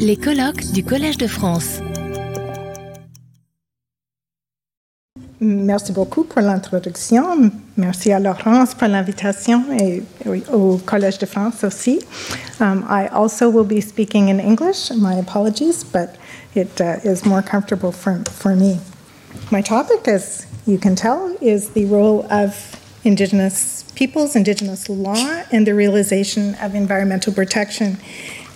Les colloques du Collège de France. Merci beaucoup pour l'introduction. Merci à Laurence pour l'invitation et au Collège de France aussi. Um, I also will be speaking in English. My apologies, but it uh, is more comfortable for, for me. My topic, as you can tell, is the role of Indigenous peoples, Indigenous law, and the realization of environmental protection.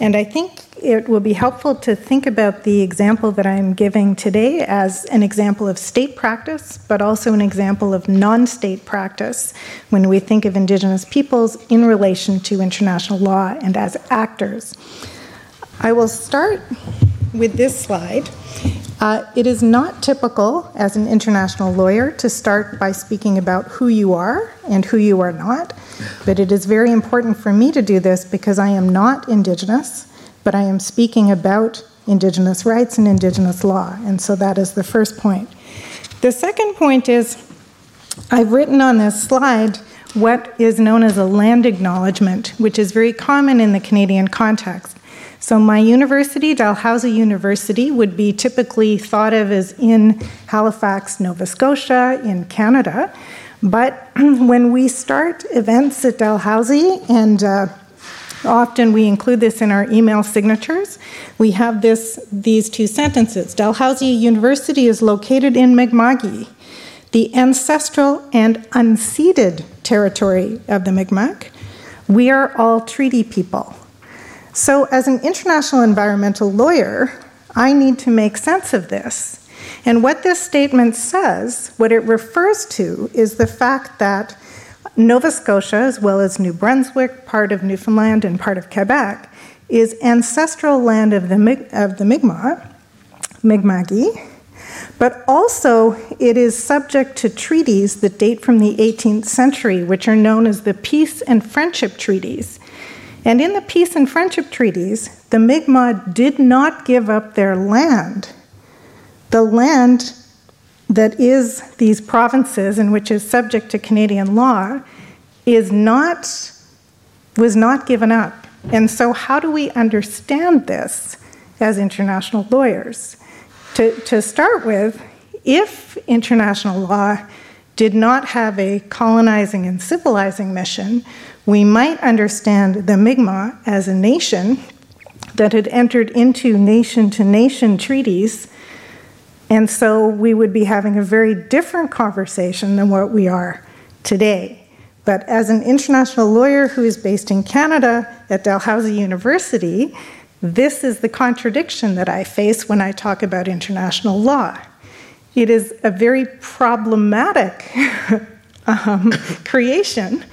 And I think it will be helpful to think about the example that I'm giving today as an example of state practice, but also an example of non state practice when we think of Indigenous peoples in relation to international law and as actors. I will start with this slide. Uh, it is not typical as an international lawyer to start by speaking about who you are and who you are not, but it is very important for me to do this because I am not Indigenous but I am speaking about Indigenous rights and Indigenous law. And so that is the first point. The second point is I've written on this slide what is known as a land acknowledgement, which is very common in the Canadian context. So, my university, Dalhousie University, would be typically thought of as in Halifax, Nova Scotia, in Canada. But when we start events at Dalhousie and uh, Often we include this in our email signatures. We have this, these two sentences. Dalhousie University is located in Mi'kma'ki, the ancestral and unceded territory of the Mi'kmaq. We are all treaty people. So, as an international environmental lawyer, I need to make sense of this. And what this statement says, what it refers to, is the fact that Nova Scotia, as well as New Brunswick, part of Newfoundland, and part of Quebec, is ancestral land of the, of the Mi'kmaq, Mi'kma'ki, but also it is subject to treaties that date from the 18th century, which are known as the Peace and Friendship Treaties. And in the Peace and Friendship Treaties, the Mi'kmaq did not give up their land. The land that is these provinces and which is subject to Canadian law is not was not given up. And so how do we understand this as international lawyers? To, to start with, if international law did not have a colonizing and civilizing mission, we might understand the Mi'kmaq as a nation that had entered into nation to nation treaties and so we would be having a very different conversation than what we are today. But as an international lawyer who is based in Canada at Dalhousie University, this is the contradiction that I face when I talk about international law. It is a very problematic um, creation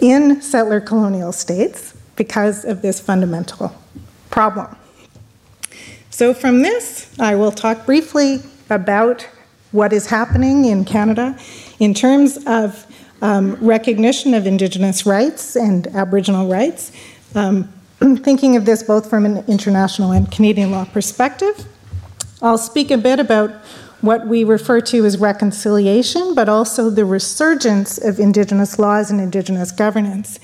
in settler colonial states because of this fundamental problem. So, from this, I will talk briefly about what is happening in Canada in terms of um, recognition of Indigenous rights and Aboriginal rights, um, thinking of this both from an international and Canadian law perspective. I'll speak a bit about what we refer to as reconciliation, but also the resurgence of Indigenous laws and Indigenous governance.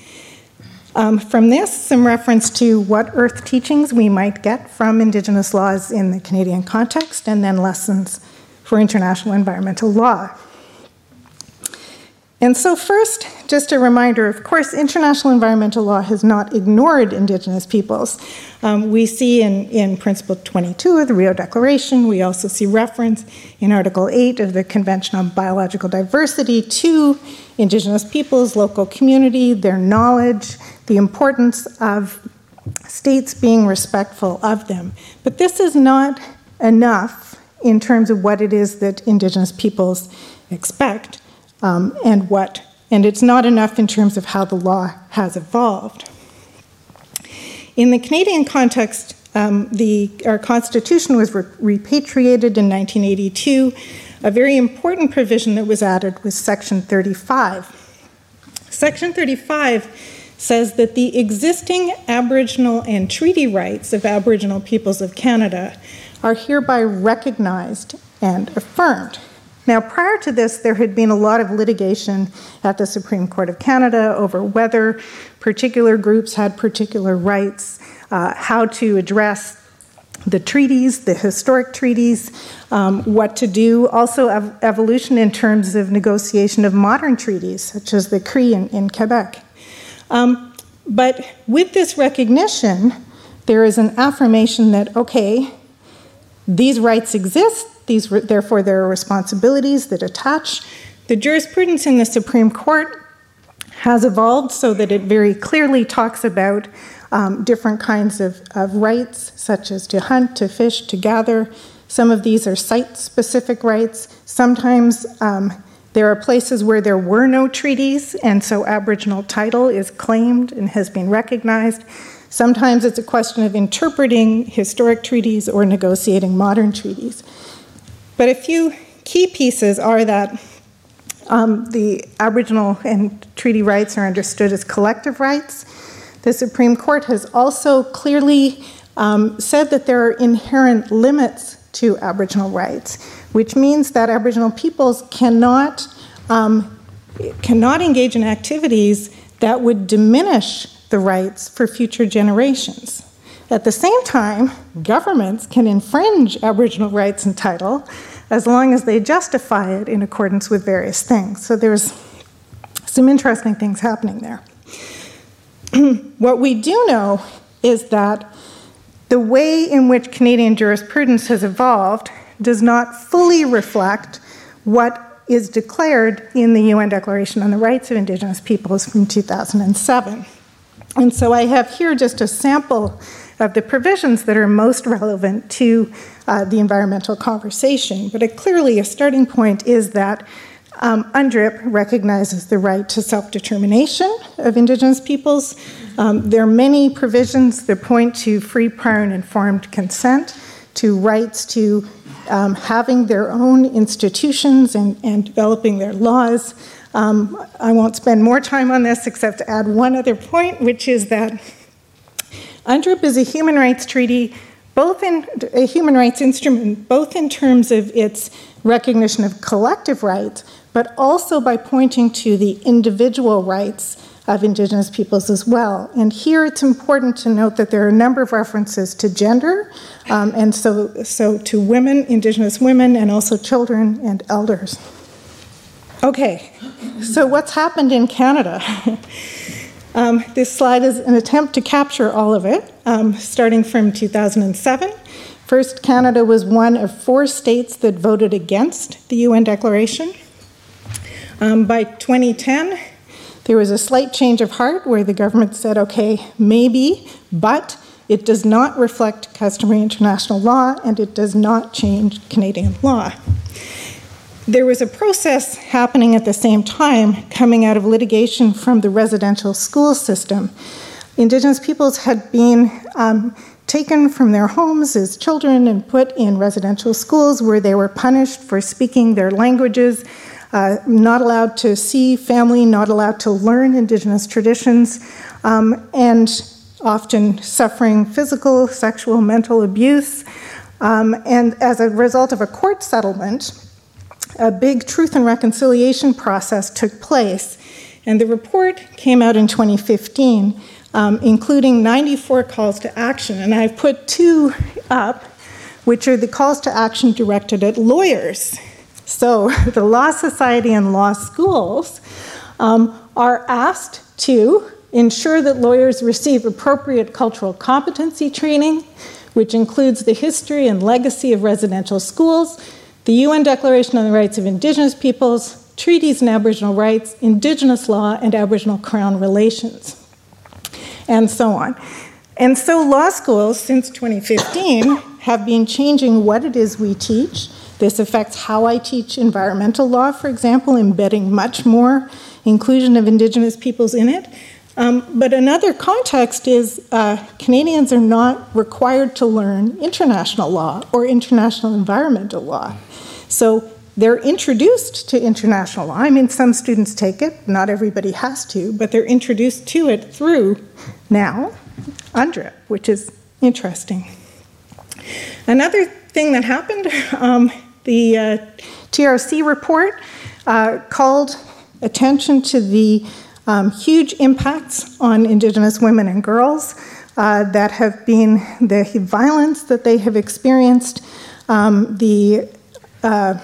Um, from this, some reference to what earth teachings we might get from Indigenous laws in the Canadian context, and then lessons for international environmental law. And so, first, just a reminder of course, international environmental law has not ignored Indigenous peoples. Um, we see in, in Principle 22 of the Rio Declaration, we also see reference in Article 8 of the Convention on Biological Diversity to Indigenous peoples, local community, their knowledge, the importance of states being respectful of them. But this is not enough in terms of what it is that Indigenous peoples expect um, and what, and it's not enough in terms of how the law has evolved. In the Canadian context, um, the, our Constitution was re- repatriated in 1982. A very important provision that was added was Section 35. Section 35 says that the existing Aboriginal and treaty rights of Aboriginal peoples of Canada are hereby recognized and affirmed. Now, prior to this, there had been a lot of litigation at the Supreme Court of Canada over whether particular groups had particular rights, uh, how to address the treaties, the historic treaties, um, what to do, also ev- evolution in terms of negotiation of modern treaties, such as the Cree in, in Quebec. Um, but with this recognition, there is an affirmation that, okay, these rights exist, these, therefore, there are responsibilities that attach. The jurisprudence in the Supreme Court has evolved so that it very clearly talks about um, different kinds of, of rights, such as to hunt, to fish, to gather. Some of these are site specific rights. Sometimes um, there are places where there were no treaties, and so Aboriginal title is claimed and has been recognized. Sometimes it's a question of interpreting historic treaties or negotiating modern treaties. But a few key pieces are that um, the Aboriginal and treaty rights are understood as collective rights. The Supreme Court has also clearly um, said that there are inherent limits to Aboriginal rights, which means that Aboriginal peoples cannot, um, cannot engage in activities that would diminish the rights for future generations. At the same time, governments can infringe Aboriginal rights and title as long as they justify it in accordance with various things. So there's some interesting things happening there. what we do know is that the way in which Canadian jurisprudence has evolved does not fully reflect what is declared in the UN Declaration on the Rights of Indigenous Peoples from 2007. And so I have here just a sample of the provisions that are most relevant to uh, the environmental conversation. But clearly, a starting point is that um, UNDRIP recognizes the right to self determination of Indigenous peoples. Um, there are many provisions that point to free, prior, and informed consent, to rights to um, having their own institutions and, and developing their laws. Um, I won't spend more time on this except to add one other point, which is that UNDRIP is a human rights treaty, both in a human rights instrument, both in terms of its recognition of collective rights, but also by pointing to the individual rights of Indigenous peoples as well. And here it's important to note that there are a number of references to gender, um, and so, so to women, Indigenous women, and also children and elders. Okay, so what's happened in Canada? um, this slide is an attempt to capture all of it, um, starting from 2007. First, Canada was one of four states that voted against the UN Declaration. Um, by 2010, there was a slight change of heart where the government said, okay, maybe, but it does not reflect customary international law and it does not change Canadian law. There was a process happening at the same time coming out of litigation from the residential school system. Indigenous peoples had been um, taken from their homes as children and put in residential schools where they were punished for speaking their languages uh, not allowed to see family, not allowed to learn Indigenous traditions, um, and often suffering physical, sexual, mental abuse. Um, and as a result of a court settlement, a big truth and reconciliation process took place. And the report came out in 2015, um, including 94 calls to action. And I've put two up, which are the calls to action directed at lawyers so the Law Society and law schools um, are asked to ensure that lawyers receive appropriate cultural competency training, which includes the history and legacy of residential schools, the UN Declaration on the Rights of Indigenous Peoples, treaties and Aboriginal rights, Indigenous law, and Aboriginal Crown relations, and so on. And so, law schools since 2015 have been changing what it is we teach this affects how I teach environmental law, for example, embedding much more inclusion of Indigenous peoples in it. Um, but another context is uh, Canadians are not required to learn international law or international environmental law. So they're introduced to international law. I mean, some students take it, not everybody has to, but they're introduced to it through now UNDRIP, which is interesting. Another thing that happened um, the uh, TRC report uh, called attention to the um, huge impacts on Indigenous women and girls uh, that have been the violence that they have experienced, um, the uh,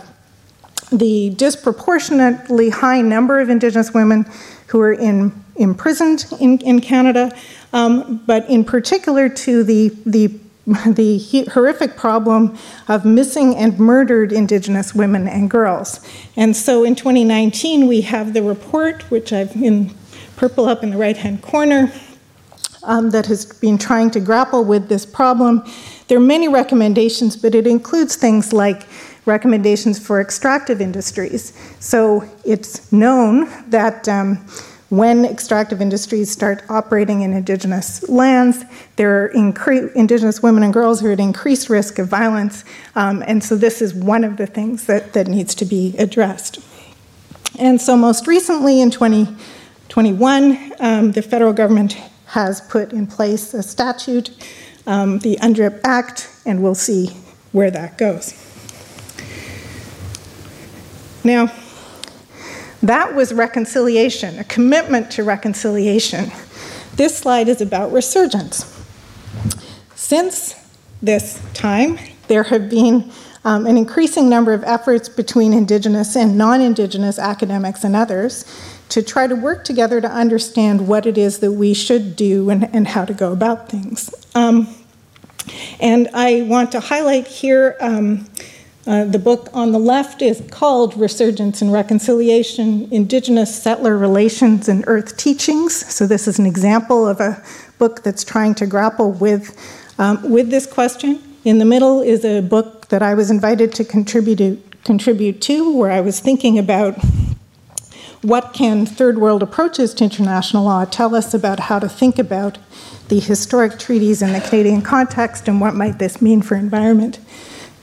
the disproportionately high number of Indigenous women who are in, imprisoned in, in Canada, um, but in particular to the, the, the horrific problem of missing and murdered Indigenous women and girls. And so in 2019, we have the report, which I've in purple up in the right hand corner, um, that has been trying to grapple with this problem. There are many recommendations, but it includes things like recommendations for extractive industries. So it's known that um, when extractive industries start operating in indigenous lands, there are incre- indigenous women and girls who are at increased risk of violence. Um, and so this is one of the things that, that needs to be addressed. And so, most recently in 2021, um, the federal government has put in place a statute, um, the UNDRIP Act, and we'll see where that goes. Now, that was reconciliation, a commitment to reconciliation. This slide is about resurgence. Since this time, there have been um, an increasing number of efforts between Indigenous and non Indigenous academics and others to try to work together to understand what it is that we should do and, and how to go about things. Um, and I want to highlight here um, uh, the book on the left is called Resurgence and Reconciliation Indigenous Settler Relations and Earth Teachings. So, this is an example of a book that's trying to grapple with, um, with this question. In the middle is a book that I was invited to contribute, contribute to, where I was thinking about what can third world approaches to international law tell us about how to think about the historic treaties in the Canadian context and what might this mean for environment.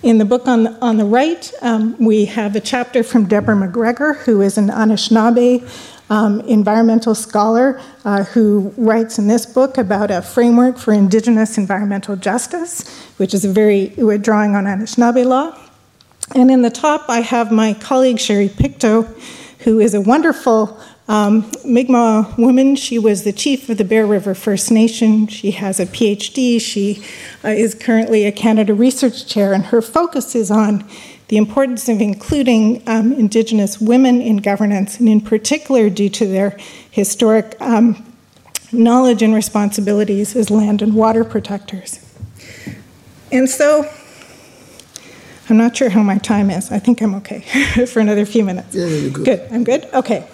In the book on the, on the right, um, we have a chapter from Deborah McGregor, who is an Anishinaabe um, environmental scholar uh, who writes in this book about a framework for Indigenous environmental justice, which is a very, drawing on Anishinaabe law. And in the top, I have my colleague Sherry Pictou, who is a wonderful um, Mi'kmaq woman, she was the chief of the Bear River First Nation. She has a PhD. She uh, is currently a Canada Research Chair, and her focus is on the importance of including um, Indigenous women in governance, and in particular, due to their historic um, knowledge and responsibilities as land and water protectors. And so, I'm not sure how my time is. I think I'm okay for another few minutes. Yeah, you're good. Good. I'm good? Okay.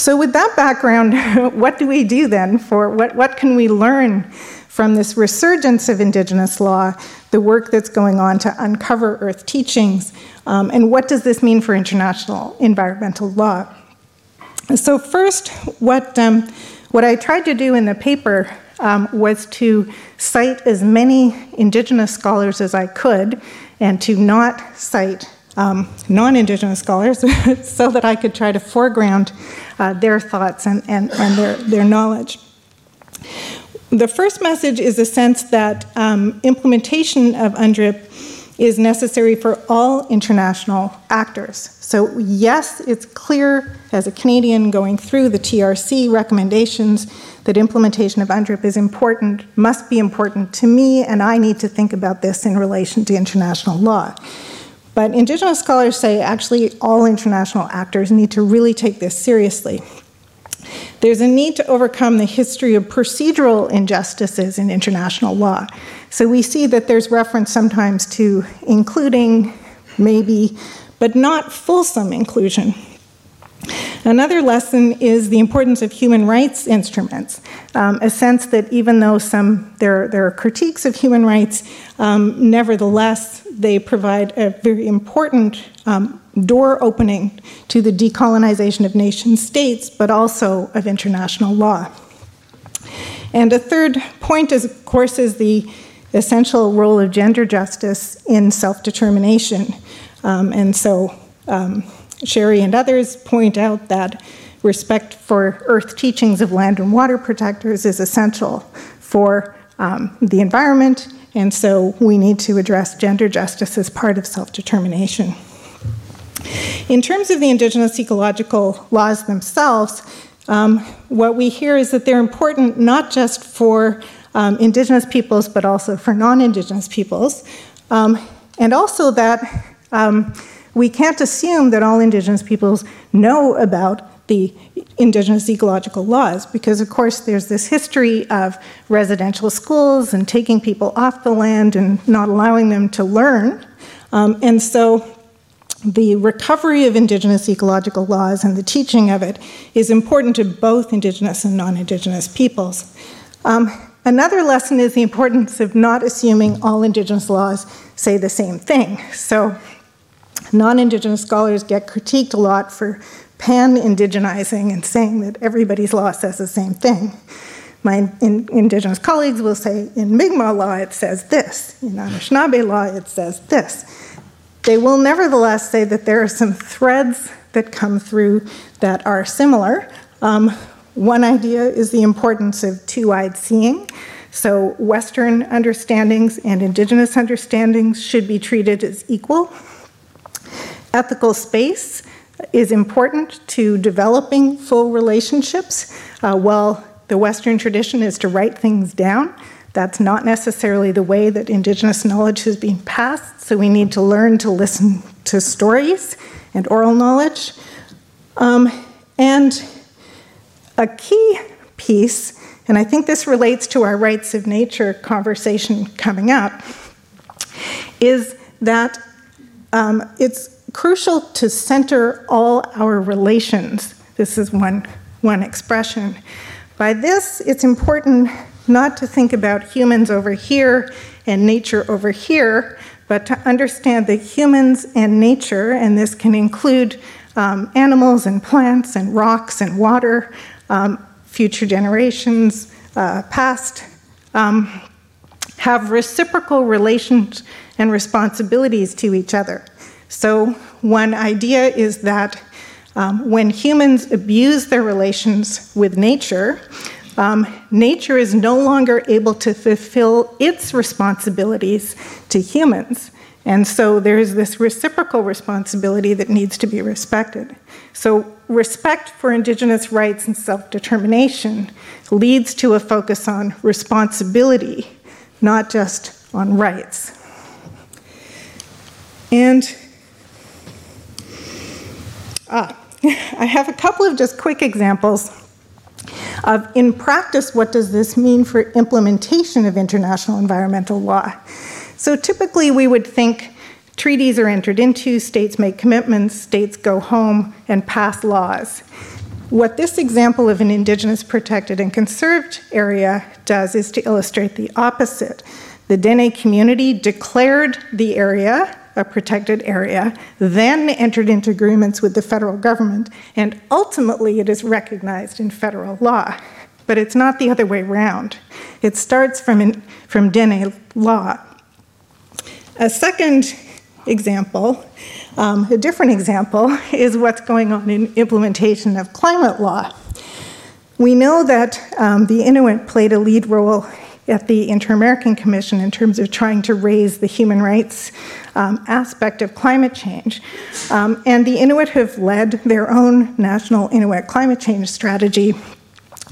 So, with that background, what do we do then for what, what can we learn from this resurgence of Indigenous law, the work that's going on to uncover Earth teachings, um, and what does this mean for international environmental law? So, first, what, um, what I tried to do in the paper um, was to cite as many Indigenous scholars as I could and to not cite um, non Indigenous scholars so that I could try to foreground uh, their thoughts and, and, and their, their knowledge. The first message is a sense that um, implementation of UNDRIP is necessary for all international actors. So, yes, it's clear as a Canadian going through the TRC recommendations that implementation of UNDRIP is important, must be important to me, and I need to think about this in relation to international law. But Indigenous scholars say actually all international actors need to really take this seriously. There's a need to overcome the history of procedural injustices in international law. So we see that there's reference sometimes to including, maybe, but not fulsome inclusion. Another lesson is the importance of human rights instruments, um, a sense that even though some there, there are critiques of human rights, um, nevertheless they provide a very important um, door opening to the decolonization of nation states, but also of international law. And a third point, is, of course, is the essential role of gender justice in self determination. Um, and so um, Sherry and others point out that respect for earth teachings of land and water protectors is essential for um, the environment and so we need to address gender justice as part of self determination. In terms of the indigenous ecological laws themselves, um, what we hear is that they're important not just for um, indigenous peoples, but also for non indigenous peoples, um, and also that um, we can't assume that all indigenous peoples know about the indigenous ecological laws because, of course, there's this history of residential schools and taking people off the land and not allowing them to learn. Um, and so the recovery of indigenous ecological laws and the teaching of it is important to both indigenous and non indigenous peoples. Um, another lesson is the importance of not assuming all indigenous laws say the same thing. So, non indigenous scholars get critiqued a lot for pan indigenizing and saying that everybody's law says the same thing. My in, indigenous colleagues will say in Mi'kmaq law it says this, in Anishinaabe law it says this. They will nevertheless say that there are some threads that come through that are similar. Um, one idea is the importance of two eyed seeing. So, Western understandings and Indigenous understandings should be treated as equal. Ethical space is important to developing full relationships. Uh, while the Western tradition is to write things down, that's not necessarily the way that Indigenous knowledge has been passed, so we need to learn to listen to stories and oral knowledge. Um, and a key piece, and I think this relates to our rights of nature conversation coming up, is that um, it's crucial to center all our relations. This is one, one expression. By this, it's important not to think about humans over here and nature over here, but to understand that humans and nature, and this can include um, animals and plants and rocks and water, um, future generations, uh, past, um, have reciprocal relations and responsibilities to each other. So, one idea is that um, when humans abuse their relations with nature, um, nature is no longer able to fulfill its responsibilities to humans. And so there's this reciprocal responsibility that needs to be respected. So, respect for Indigenous rights and self determination leads to a focus on responsibility, not just on rights. And ah, I have a couple of just quick examples of, in practice, what does this mean for implementation of international environmental law? So typically, we would think treaties are entered into, states make commitments, states go home and pass laws. What this example of an Indigenous protected and conserved area does is to illustrate the opposite. The Dene community declared the area a protected area, then entered into agreements with the federal government, and ultimately it is recognized in federal law. But it's not the other way around. It starts from, in, from Dene law. A second example, um, a different example, is what's going on in implementation of climate law. We know that um, the Inuit played a lead role at the Inter American Commission in terms of trying to raise the human rights um, aspect of climate change. Um, and the Inuit have led their own national Inuit climate change strategy,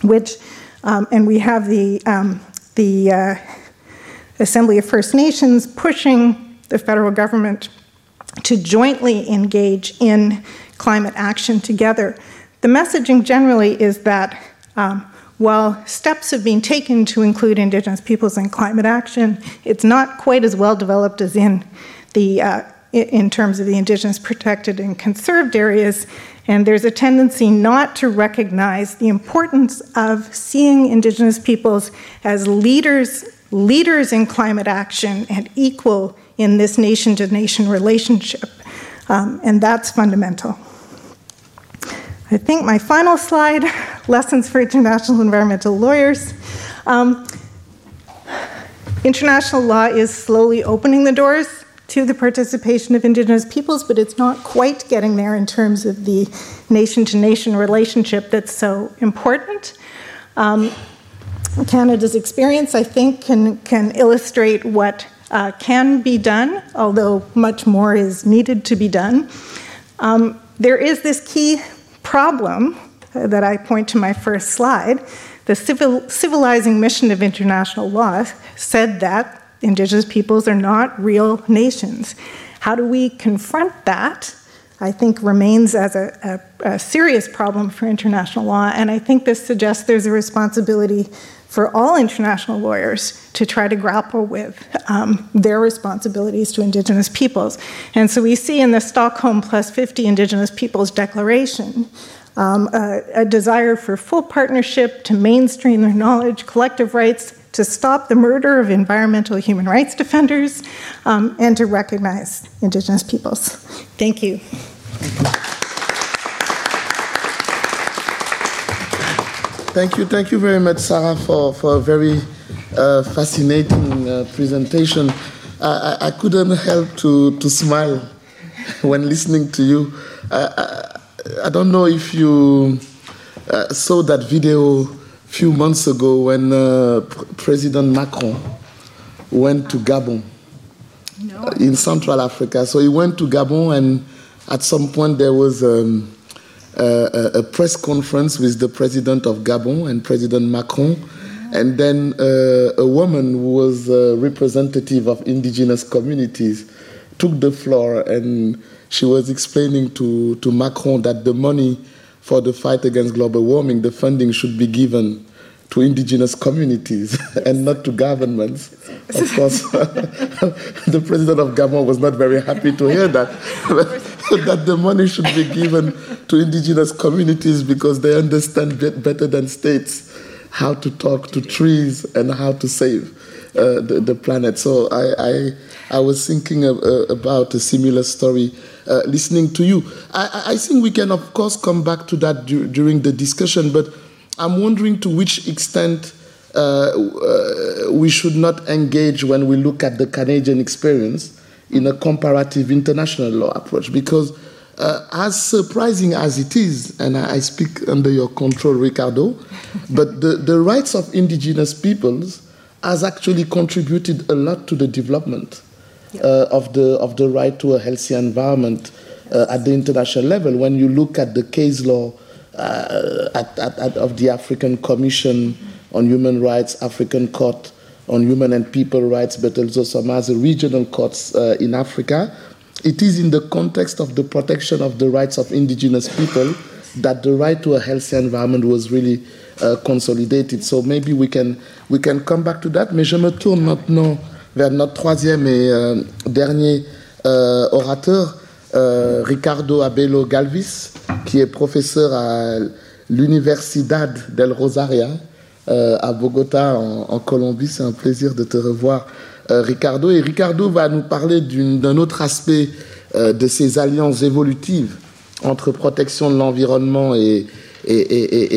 which, um, and we have the, um, the uh, Assembly of First Nations pushing the federal government to jointly engage in climate action together. The messaging generally is that um, while steps have been taken to include Indigenous peoples in climate action, it's not quite as well developed as in the uh, in terms of the indigenous protected and conserved areas. And there's a tendency not to recognize the importance of seeing indigenous peoples as leaders leaders in climate action and equal in this nation to nation relationship. Um, and that's fundamental i think my final slide lessons for international environmental lawyers um, international law is slowly opening the doors to the participation of Indigenous peoples, but it's not quite getting there in terms of the nation to nation relationship that's so important. Um, Canada's experience, I think, can, can illustrate what uh, can be done, although much more is needed to be done. Um, there is this key problem uh, that I point to my first slide. The civil, civilizing mission of international law said that Indigenous peoples are not real nations. How do we confront that? I think remains as a, a, a serious problem for international law, and I think this suggests there's a responsibility for all international lawyers to try to grapple with um, their responsibilities to Indigenous peoples. And so we see in the Stockholm Plus 50 Indigenous Peoples Declaration um, a, a desire for full partnership to mainstream their knowledge, collective rights, to stop the murder of environmental human rights defenders, um, and to recognize Indigenous peoples. Thank you. Thank you, thank you Thank you very much, Sarah, for, for a very uh, fascinating uh, presentation. I, I, couldn't help to, to smile when listening to you. I, I, I don't know if you uh, saw that video a few months ago when uh, President Macron went to Gabon no. in Central Africa. So he went to Gabon, and at some point there was. Um, uh, a, press conference with the president of Gabon and President Macron. And then uh, a woman who was a representative of indigenous communities took the floor and she was explaining to, to Macron that the money for the fight against global warming, the funding should be given to indigenous communities and not to governments. Of course, the president of Gabon was not very happy to hear that, that the money should be given to indigenous communities because they understand better than states how to talk to trees and how to save uh, the, the, planet. So I, I, I was thinking of, uh, about a similar story uh, listening to you. I, I think we can, of course, come back to that du- during the discussion, but I'm wondering to which extent uh, we should not engage when we look at the Canadian experience in a comparative international law approach because uh, as surprising as it is, and I, speak under your control, Ricardo, but the, the rights of indigenous peoples has actually contributed a lot to the development uh, of, the, of the right to a healthy environment uh, at the international level. When you look at the case law uh, at, at, at, of the African Commission on Human Rights, African Court on Human and People Rights, but also some other regional courts uh, in Africa, it is in the context of the protection of the rights of indigenous people that the right to a healthy environment was really uh, consolidated. So maybe we can, we can come back to that. Mais je me tourne maintenant vers notre troisième et euh, dernier euh, orateur, euh, Ricardo Abello Galvis, qui est professeur à l'Universidad del Rosario euh, à Bogota, en, Colombie. C'est un plaisir de te revoir euh, Ricardo. Et Ricardo va nous parler d'un autre aspect euh, de ces alliances évolutives entre protection de l'environnement et,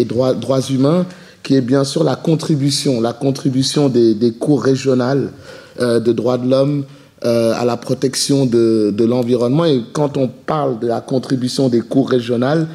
droits, humains, qui est bien sûr la contribution, la contribution des, cours régionales euh, de droits de l'homme à la protection de, l'environnement. Et quand on parle de la contribution des cours régionales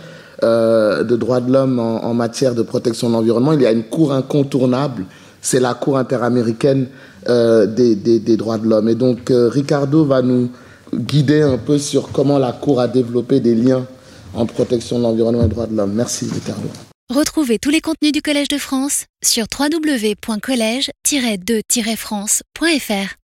de droits de l'homme en, matière de protection de l'environnement, il y a une cour incontournable, c'est la Cour interaméricaine euh, des, des, des, droits de l'homme. Et donc, euh, Ricardo va nous guider un peu sur comment la Cour a développé des liens en protection de l'environnement et droits de l'homme. Merci, Ricardo. Retrouvez tous les contenus du Collège de France sur www.colège-2-france.fr.